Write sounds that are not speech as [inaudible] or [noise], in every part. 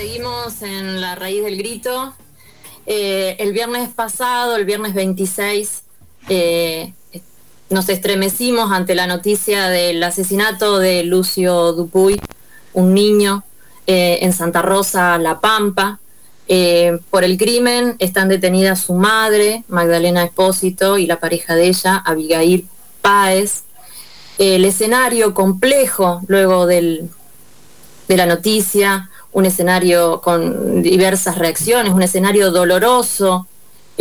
seguimos en la raíz del grito. Eh, el viernes pasado, el viernes 26, eh, nos estremecimos ante la noticia del asesinato de Lucio Dupuy, un niño eh, en Santa Rosa, La Pampa. por el crimen están detenidas su madre, Magdalena Espósito, y la pareja de ella, Abigail Páez. el escenario complejo luego del, de la noticia, un escenario con diversas reacciones, un escenario doloroso,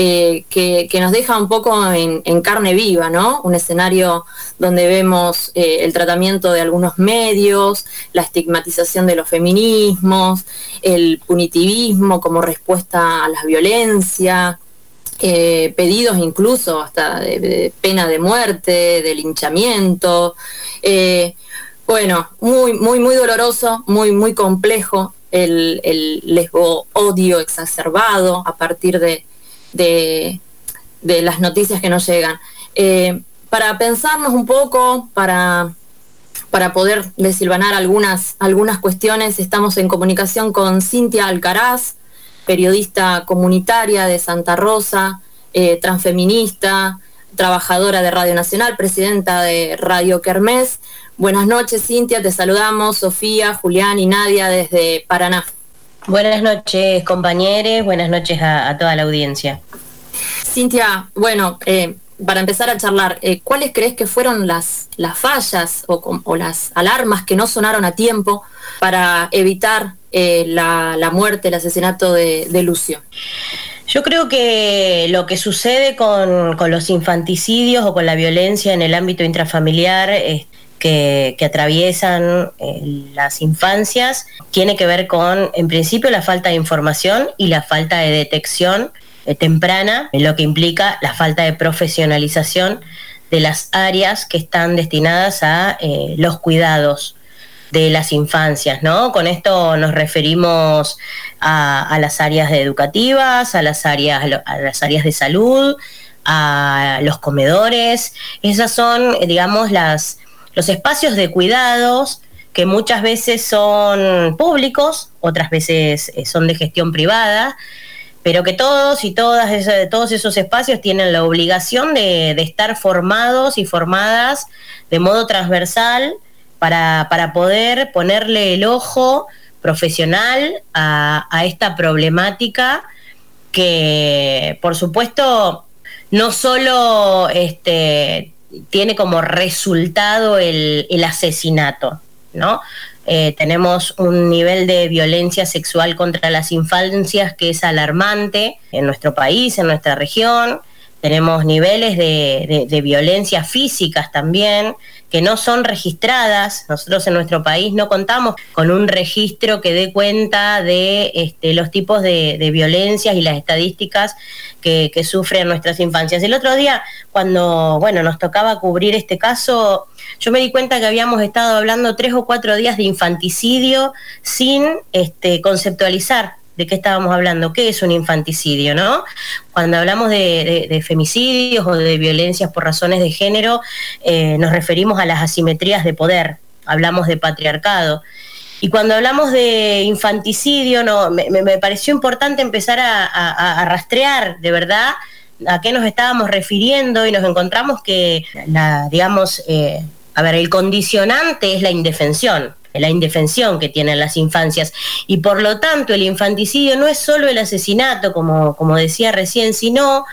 eh, que, nos deja un poco en, carne viva, ¿no? Un escenario donde vemos eh, el tratamiento de algunos medios, la estigmatización de los feminismos, el punitivismo como respuesta a la violencia, eh, pedidos incluso hasta de, pena de muerte, de linchamiento. bueno, muy, muy, muy doloroso, muy, muy complejo el, el lesbo odio exacerbado a partir de, de, las noticias que nos llegan. Eh, para pensarnos un poco, para, para poder desilvanar algunas, algunas cuestiones, estamos en comunicación con Cintia Alcaraz, periodista comunitaria de Santa Rosa, eh, transfeminista, trabajadora de Radio Nacional, presidenta de Radio Kermés. Buenas noches, Cintia, te saludamos, Sofía, Julián y Nadia desde Paraná. Buenas noches, compañeros, buenas noches a, toda la audiencia. Cintia, bueno, eh, para empezar a charlar, eh, ¿cuáles crees que fueron las, las fallas o, las alarmas que no sonaron a tiempo para evitar eh, la, muerte, el asesinato de, Lucio? Yo creo que lo que sucede con, con, los infanticidios o con la violencia en el ámbito intrafamiliar es que, atraviesan eh, las infancias tiene que ver con, en principio, la falta de información y la falta de detección eh, temprana, lo que implica la falta de profesionalización de las áreas que están destinadas a eh, los cuidados de las infancias, ¿no? Con esto nos referimos a, las áreas educativas, a las áreas, a las áreas de salud, a los comedores. Esas son, digamos, las, los espacios de cuidados que muchas veces son públicos, otras veces eh, son de gestión privada, pero que todos y todas todos esos espacios tienen la obligación de, estar formados y formadas de modo transversal para, poder ponerle el ojo profesional a, a esta problemática que, por supuesto, no solo este, tiene como resultado el, asesinato, ¿no? Eh, tenemos un nivel de violencia sexual contra las infancias que es alarmante en nuestro país, en nuestra región. Tenemos niveles de, de violencia físicas también, que no son registradas. Nosotros en nuestro país no contamos con un registro que dé cuenta de este, los tipos de, violencias y las estadísticas que, sufren nuestras infancias. El otro día, cuando bueno, nos tocaba cubrir este caso, yo me di cuenta que habíamos estado hablando tres o cuatro días de infanticidio sin este, conceptualizar de qué estábamos hablando, qué es un infanticidio, ¿no? Cuando hablamos de, femicidios o de violencias por razones de género, eh, nos referimos a las asimetrías de poder, hablamos de patriarcado. Y cuando hablamos de infanticidio, no, me, pareció importante empezar a, rastrear de verdad a qué nos estábamos refiriendo y nos encontramos que, la, digamos, eh, a ver, el condicionante es la indefensión la indefensión que tienen las infancias. Y por lo tanto, el infanticidio no es solo el asesinato, como, como decía recién, sino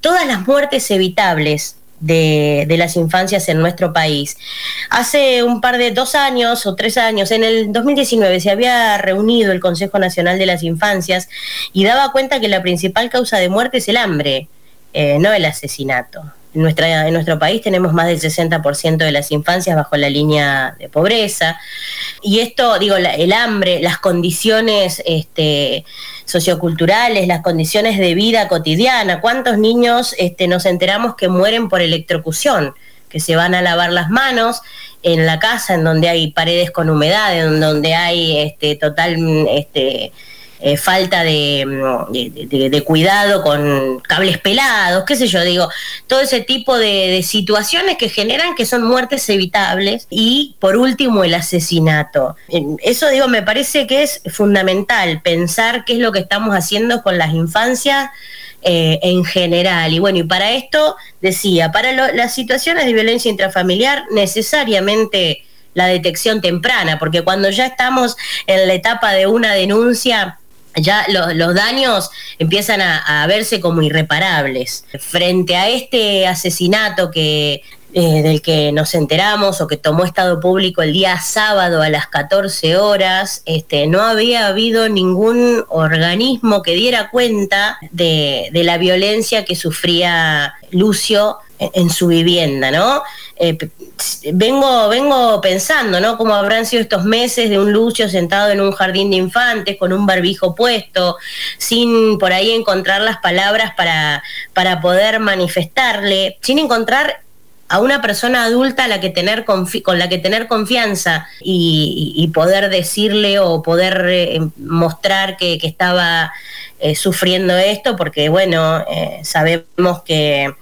todas las muertes evitables de, las infancias en nuestro país. Hace un par de dos años o tres años, en el 2019, se había reunido el Consejo Nacional de las Infancias y daba cuenta que la principal causa de muerte es el hambre, eh, no el asesinato. En, nuestra, en nuestro país tenemos más del 60% de las infancias bajo la línea de pobreza. Y esto, digo, el hambre, las condiciones este, socioculturales, las condiciones de vida cotidiana. ¿Cuántos niños este, nos enteramos que mueren por electrocución? que se van a lavar las manos en la casa en donde hay paredes con humedad, en donde hay este, total este, eh, falta mm, de, cuidado con cables pelados, qué sé yo, digo, todo ese tipo de, situaciones que generan que son muertes evitables y por último el asesinato. Eso digo, me parece que es fundamental pensar qué es lo que estamos haciendo con las infancias. Eh, en general. Y bueno, y para esto decía, para las situaciones de violencia intrafamiliar, necesariamente la detección temprana, porque cuando ya estamos en la etapa de una denuncia, ya los daños empiezan a, verse como irreparables. Frente a este asesinato que eh, del que nos enteramos o que tomó estado público el día sábado a las 14 horas, este, no había habido ningún organismo que diera cuenta de, de la violencia que sufría Lucio en su vivienda, ¿no? Eh, vengo, vengo pensando, ¿no? Cómo habrán sido estos meses de un Lucio sentado en un jardín de infantes con un barbijo puesto, sin por ahí encontrar las palabras para, para poder manifestarle, sin encontrar a una persona adulta la que tener con la que tener confianza y, poder decirle o poder eh, mostrar que, estaba eh, sufriendo esto, porque bueno, sabemos que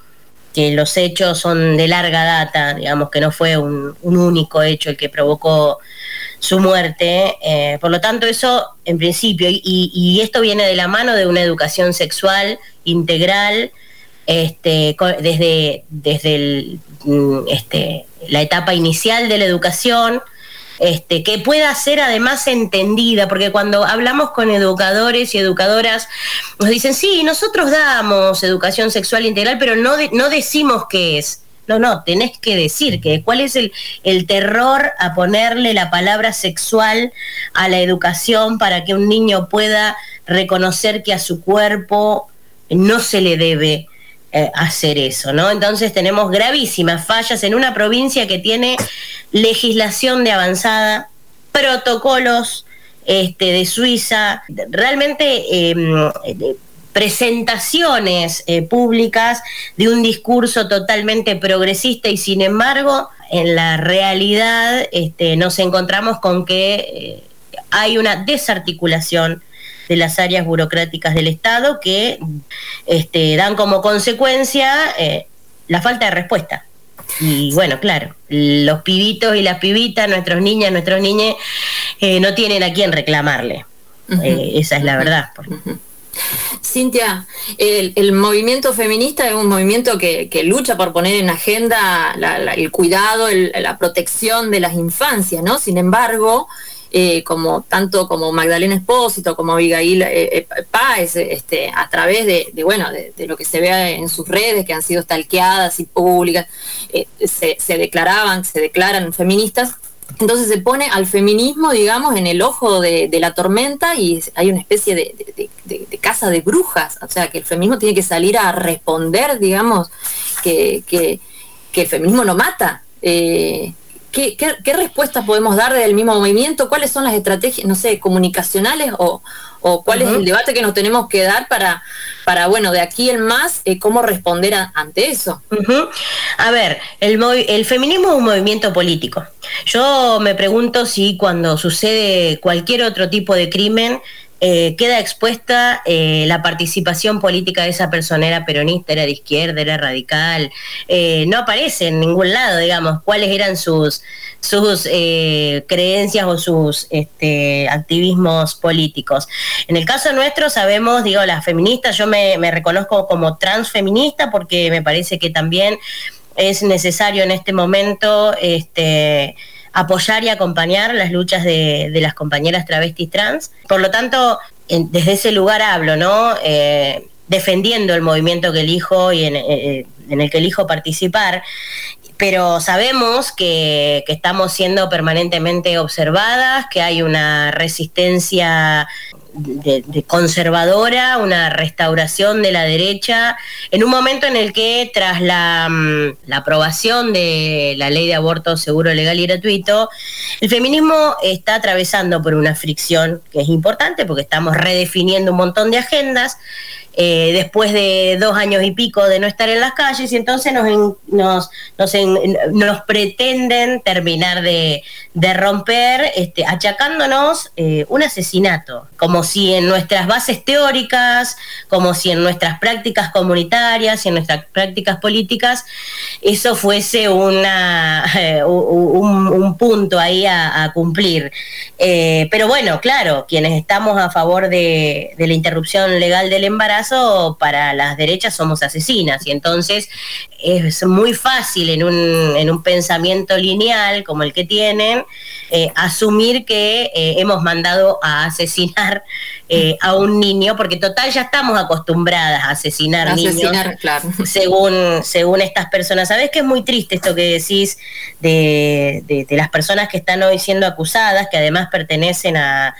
que los hechos son de larga data, digamos que no fue un, único hecho el que provocó su muerte. Eh, por lo tanto, eso en principio, y, esto viene de la mano de una educación sexual integral, este, desde, desde mm, este, la etapa inicial de la educación, este, que pueda ser además entendida, porque cuando hablamos con educadores y educadoras, nos dicen, sí, nosotros damos educación sexual integral, pero no, no decimos qué es. No, no, tenés que decir que cuál es el, el, terror a ponerle la palabra sexual a la educación para que un niño pueda reconocer que a su cuerpo no se le debe eh, hacer eso, ¿no? Entonces tenemos gravísimas fallas en una provincia que tiene legislación de avanzada, protocolos este, de Suiza, realmente em, presentaciones eh, públicas de un discurso totalmente progresista y sin embargo en la realidad este, nos encontramos con que eh, hay una desarticulación de las áreas burocráticas del Estado que este, dan como consecuencia eh, la falta de respuesta. Y bueno, claro, los pibitos y las pibitas, nuestros niñas, nuestros niños, eh, no tienen a quién reclamarle. Eh, esa es la verdad. Cintia, el, movimiento feminista es un movimiento que, lucha por poner en agenda el cuidado, la protección de las infancias, ¿no? Sin embargo, eh, como tanto como Magdalena Espósito, como Abigail eh, eh Páez, este, a través de, bueno, de, lo que se ve en sus redes, que han sido stalkeadas y públicas, eh, se, declaraban, se declaran feministas. Entonces se pone al feminismo, digamos, en el ojo de, la tormenta y hay una especie de, de, casa de brujas. O sea, que el feminismo tiene que salir a responder, digamos, que, que, el feminismo no mata. ¿Qué, qué, respuestas podemos dar del mismo movimiento? ¿Cuáles son las estrategias, no sé, comunicacionales o, cuál es el debate que nos tenemos que dar para, para bueno, de aquí en más, eh, cómo responder ante eso? A ver, el, el feminismo es un movimiento político. Yo me pregunto si cuando sucede cualquier otro tipo de crimen, eh, queda expuesta eh, la participación política de esa persona, era peronista, era de izquierda, era radical, eh, no aparece en ningún lado, digamos, cuáles eran sus, sus creencias o sus este, activismos políticos. En el caso nuestro sabemos, digo, las feministas, yo me, me reconozco como transfeminista porque me parece que también es necesario en este momento este, apoyar y acompañar las luchas de, las compañeras travestis trans. Por lo tanto, desde ese lugar hablo, ¿no? Eh, defendiendo el movimiento que elijo y en, eh, en, el que elijo participar pero sabemos que, estamos siendo permanentemente observadas, que hay una resistencia de, conservadora, una restauración de la derecha, en un momento en el que tras la, mm, la, aprobación de la ley de aborto seguro, legal y gratuito, el feminismo está atravesando por una fricción que es importante porque estamos redefiniendo un montón de agendas eh, después de dos años y pico de no estar en las calles y entonces nos, nos, nos, pretenden terminar de, romper este, achacándonos eh, un asesinato, como si en nuestras bases teóricas, como si en nuestras prácticas comunitarias y en nuestras prácticas políticas, eso fuese una, un, punto ahí a, cumplir. Eh, pero bueno, claro, quienes estamos a favor de, de la interrupción legal del embarazo, para las derechas somos asesinas y entonces es muy fácil en un, en un pensamiento lineal como el que tienen, eh, asumir que eh, hemos mandado a asesinar eh, a un niño, porque total ya estamos acostumbradas a asesinar, niños, según, según estas personas. Sabes que es muy triste esto que decís de, de, de las personas que están hoy siendo acusadas, que además pertenecen a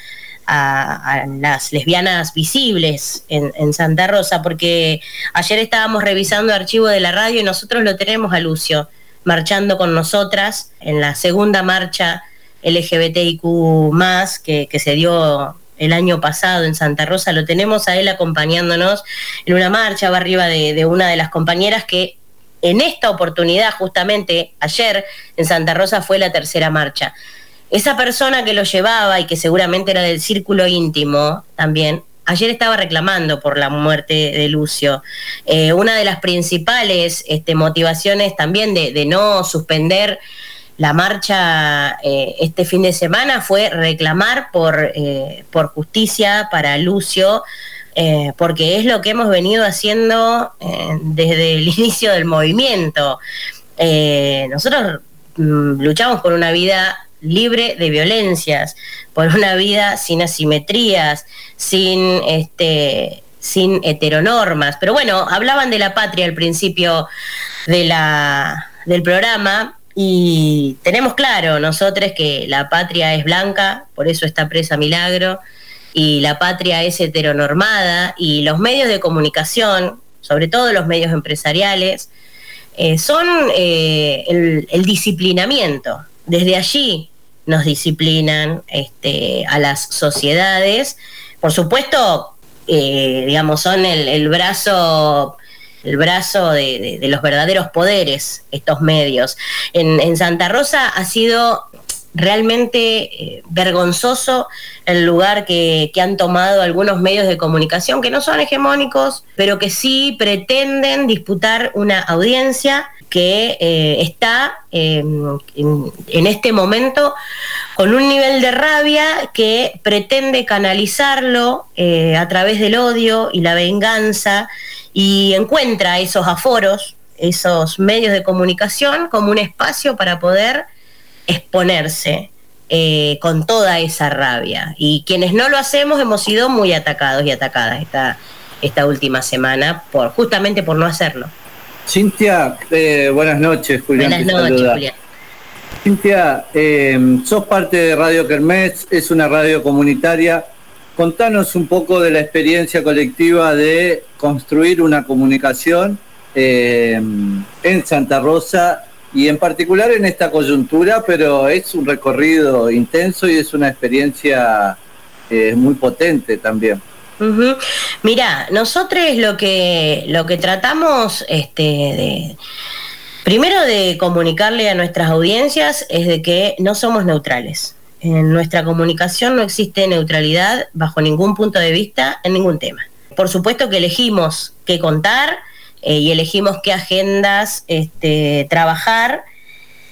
a, las lesbianas visibles en, Santa Rosa, porque ayer estábamos revisando el archivo de la radio y nosotros lo tenemos a Lucio marchando con nosotras en la segunda marcha LGBTIQ que, que se dio el año pasado en Santa Rosa, lo tenemos a él acompañándonos en una marcha, va arriba de, de una de las compañeras que en esta oportunidad, justamente ayer en Santa Rosa, fue la tercera marcha esa persona que lo llevaba y que seguramente era del círculo íntimo también, ayer estaba reclamando por la muerte de Lucio. Eh, una de las principales este, motivaciones también de, no suspender la marcha eh, este fin de semana fue reclamar por, eh, por justicia para Lucio. porque es lo que hemos venido haciendo desde el [laughs] inicio del movimiento. nosotros mm, luchamos por una vida libre de violencias, por una vida sin asimetrías, sin este sin heteronormas. Pero bueno, hablaban de la patria al principio de la, del programa y tenemos claro nosotros que la patria es blanca, por eso está presa Milagro, y la patria es heteronormada y los medios de comunicación, sobre todo los medios empresariales, eh, son eh, el, el disciplinamiento desde allí nos disciplinan este, a las sociedades. Por supuesto, eh, digamos, son el, brazo el brazo de, los verdaderos poderes, estos medios. En, Santa Rosa ha sido realmente eh, vergonzoso el lugar que, que, han tomado algunos medios de comunicación que no son hegemónicos, pero que sí pretenden disputar una audiencia que eh, está em, en, este momento con un nivel de rabia que pretende canalizarlo eh, a través del odio y la venganza y encuentra esos aforos, esos medios de comunicación como un espacio para poder exponerse eh, con toda esa rabia. Y quienes no lo hacemos hemos sido muy atacados y atacadas esta, esta última semana por justamente por no hacerlo. Cintia, eh, buenas noches, Julián. Buenas noches, Julián. Cintia, eh, sos parte de Radio Kermés, es una radio comunitaria. Contanos un poco de la experiencia colectiva de construir una comunicación eh, en Santa Rosa y en particular en esta coyuntura, pero es un recorrido intenso y es una experiencia muy potente también. Mira, nosotros lo que, lo que tratamos este, de, primero de comunicarle a nuestras audiencias es de que no somos neutrales. En nuestra comunicación no existe neutralidad bajo ningún punto de vista en ningún tema. Por supuesto que elegimos qué contar eh, y elegimos qué agendas este, trabajar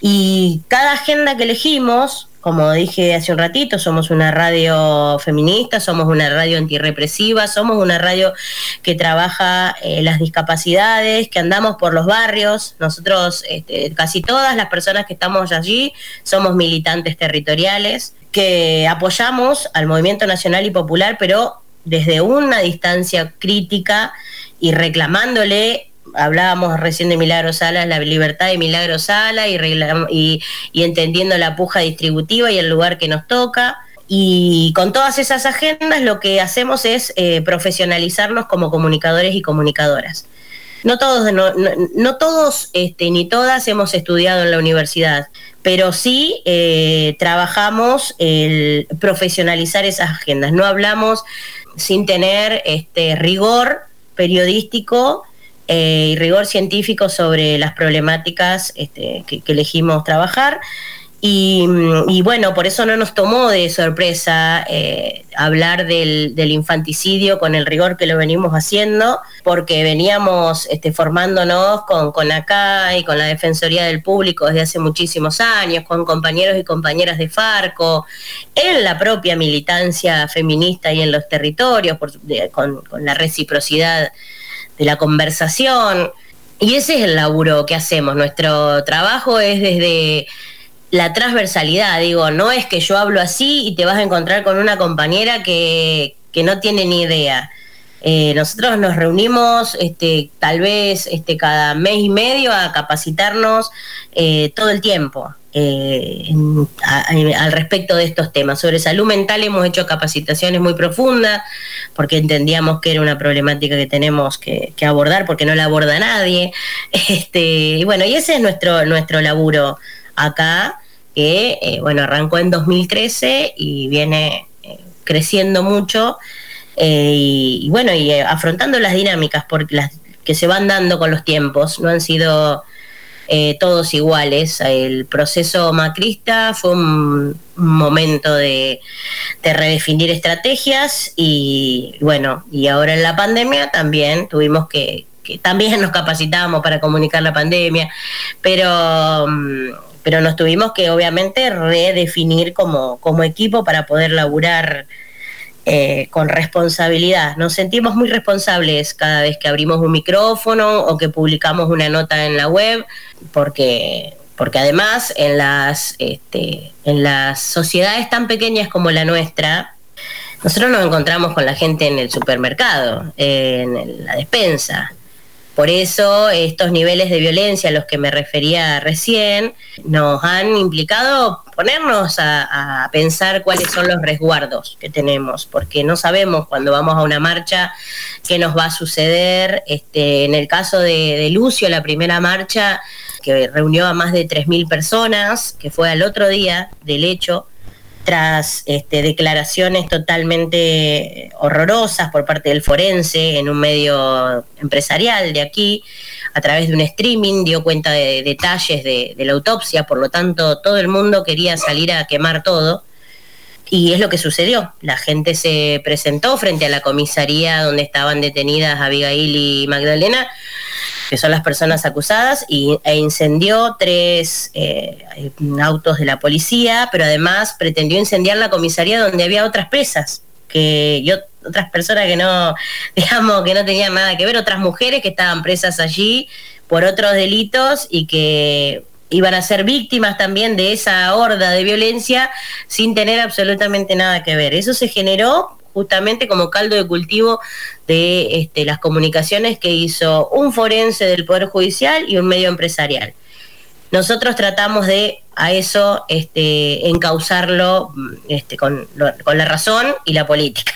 y cada agenda que elegimos como dije hace un ratito, somos una radio feminista, somos una radio antirrepresiva, somos una radio que trabaja eh, las discapacidades, que andamos por los barrios. Nosotros, este, casi todas las personas que estamos allí, somos militantes territoriales, que apoyamos al movimiento nacional y popular, pero desde una distancia crítica y reclamándole hablábamos recién de Milagro Sala, la libertad de Milagro Sala y, entendiendo la puja distributiva y el lugar que nos toca. Y con todas esas agendas lo que hacemos es eh, profesionalizarnos como comunicadores y comunicadoras. No todos, no, todos este, ni todas hemos estudiado en la universidad, pero sí eh, trabajamos profesionalizar esas agendas. No hablamos sin tener este rigor periodístico eh, y rigor científico sobre las problemáticas este, que, elegimos trabajar. Y, bueno, por eso no nos tomó de sorpresa eh, hablar del, infanticidio con el rigor que lo venimos haciendo, porque veníamos este, formándonos con, con acá y con la Defensoría del Público desde hace muchísimos años, con compañeros y compañeras de Farco, en la propia militancia feminista y en los territorios, con la reciprocidad de la conversación. Y ese es el laburo que hacemos. Nuestro trabajo es desde la transversalidad, digo, no es que yo hablo así y te vas a encontrar con una compañera que, que no tiene ni idea. Eh, nosotros nos reunimos este, tal vez este, cada mes y medio a capacitarnos eh, todo el tiempo eh, al respecto de estos temas. Sobre salud mental hemos hecho capacitaciones muy profundas porque entendíamos que era una problemática que tenemos que, abordar porque no la aborda nadie. [laughs] Este, y bueno, y ese es nuestro, nuestro laburo acá, que eh, bueno, arrancó en 2013 y viene creciendo mucho. Y, bueno, y afrontando las dinámicas porque las que se van dando con los tiempos, no han sido todos iguales. El proceso macrista fue un momento de, redefinir estrategias y bueno, y ahora en la pandemia también tuvimos que, que también [laughs] nos capacitamos para comunicar la pandemia, pero mm, pero nos tuvimos que obviamente redefinir como, como equipo para poder laburar eh, con responsabilidad. Nos sentimos muy responsables cada vez que abrimos un micrófono o que publicamos una nota en la web, porque, porque además en las, este, en las sociedades tan pequeñas como la nuestra, nosotros nos encontramos con la gente en el supermercado, en la despensa, por eso estos niveles de violencia a los que me refería recién nos han implicado ponernos a, pensar cuáles son los resguardos que tenemos, porque no sabemos cuando vamos a una marcha qué nos va a suceder. Este, en el caso de, de Lucio, la primera marcha que reunió a más de 3.000 personas, que fue al otro día del hecho, tras este, declaraciones totalmente horrorosas por parte del forense en un medio empresarial de aquí, a través de un streaming, dio cuenta de, detalles de, la autopsia, por lo tanto todo el mundo quería salir a quemar todo. Y es lo que sucedió. La gente se presentó frente a la comisaría donde estaban detenidas Abigail y Magdalena que son las personas acusadas, y, e incendió tres eh, autos de la policía, pero además pretendió incendiar la comisaría donde había otras presas, que otras personas que no, [laughs] digamos, que no tenían nada que ver, otras mujeres que estaban presas allí por otros delitos y que iban a ser víctimas también de esa horda de violencia sin tener absolutamente nada que ver. Eso se generó justamente como caldo de cultivo de este, las comunicaciones que hizo un forense del Poder Judicial y un medio empresarial. Nosotros tratamos de a eso este, encauzarlo este, con, con la razón y la política.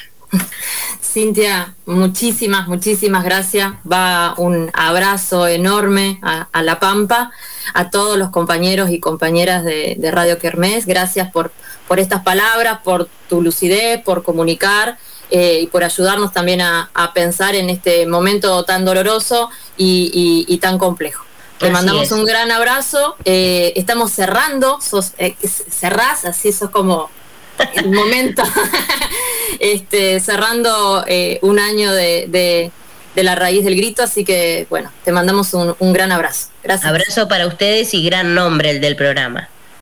Cintia, muchísimas, muchísimas gracias. Va un abrazo enorme a, La Pampa, a todos los compañeros y compañeras de, de Radio Kermés. Gracias por, por estas palabras, por tu lucidez, por comunicar eh, y por ayudarnos también a, pensar en este momento tan doloroso y, tan complejo. Te mandamos un gran abrazo. Eh, estamos cerrando, sos, eh, cerrás, así sos como el momento, [laughs] este, cerrando un año de, la raíz del grito, así que bueno, te mandamos un, un gran abrazo. Abrazo para ustedes y gran nombre el del programa.